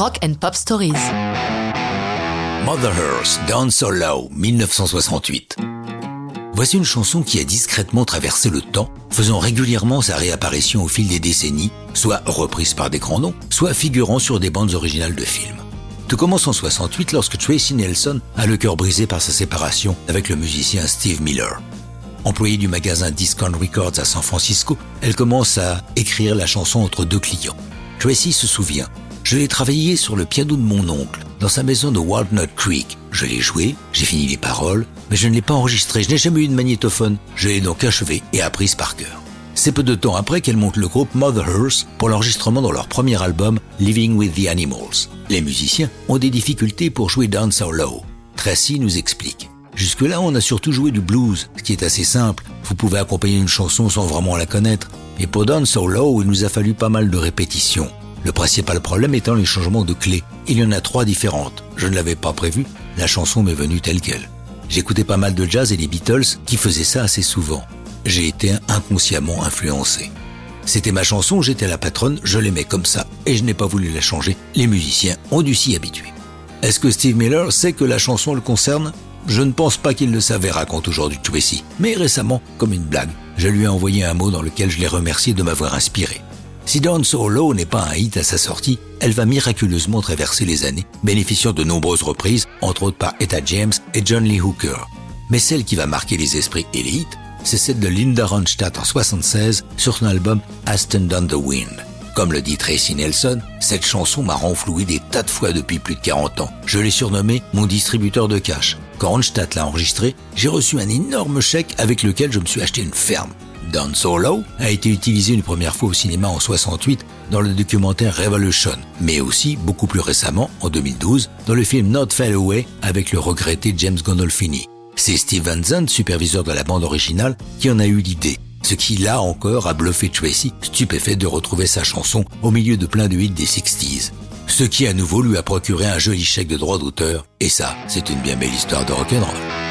Rock and Pop Stories. Mother Earth, Down So Low, 1968. Voici une chanson qui a discrètement traversé le temps, faisant régulièrement sa réapparition au fil des décennies, soit reprise par des grands noms, soit figurant sur des bandes originales de films. Tout commence en 68 lorsque Tracy Nelson a le cœur brisé par sa séparation avec le musicien Steve Miller. Employée du magasin Discount Records à San Francisco, elle commence à écrire la chanson entre deux clients. Tracy se souvient. Je l'ai travaillé sur le piano de mon oncle, dans sa maison de Walnut Creek. Je l'ai joué, j'ai fini les paroles, mais je ne l'ai pas enregistré, je n'ai jamais eu de magnétophone. Je l'ai donc achevé et apprise par cœur. C'est peu de temps après qu'elle monte le groupe Mother Earth pour l'enregistrement dans leur premier album Living with the Animals. Les musiciens ont des difficultés pour jouer Down So Low. Tracy nous explique. Jusque-là, on a surtout joué du blues, ce qui est assez simple. Vous pouvez accompagner une chanson sans vraiment la connaître. Et pour Down So Low, il nous a fallu pas mal de répétitions. Le principal problème étant les changements de clés. Il y en a trois différentes. Je ne l'avais pas prévu. La chanson m'est venue telle qu'elle. J'écoutais pas mal de jazz et les Beatles qui faisaient ça assez souvent. J'ai été inconsciemment influencé. C'était ma chanson, j'étais la patronne, je l'aimais comme ça et je n'ai pas voulu la changer. Les musiciens ont dû s'y habituer. Est-ce que Steve Miller sait que la chanson le concerne? Je ne pense pas qu'il le savait, raconte aujourd'hui Tracy. Mais récemment, comme une blague, je lui ai envoyé un mot dans lequel je l'ai remercié de m'avoir inspiré. Si Down So Low n'est pas un hit à sa sortie, elle va miraculeusement traverser les années, bénéficiant de nombreuses reprises, entre autres par Etta James et John Lee Hooker. Mais celle qui va marquer les esprits et les hits, c'est celle de Linda Ronstadt en 76 sur son album Aston Down the Wind. Comme le dit Tracy Nelson, cette chanson m'a renfloué des tas de fois depuis plus de 40 ans. Je l'ai surnommé mon distributeur de cash. Quand Ronstadt l'a enregistré, j'ai reçu un énorme chèque avec lequel je me suis acheté une ferme. Down Solo a été utilisé une première fois au cinéma en 68 dans le documentaire Revolution, mais aussi beaucoup plus récemment, en 2012, dans le film Not Fell Away avec le regretté James Gandolfini. C'est Steve Zandt, superviseur de la bande originale, qui en a eu l'idée ce qui là encore a bluffé Tracy, stupéfait de retrouver sa chanson au milieu de plein de hits des 60s. Ce qui à nouveau lui a procuré un joli chèque de droit d'auteur, et ça, c'est une bien belle histoire de rock'n'roll.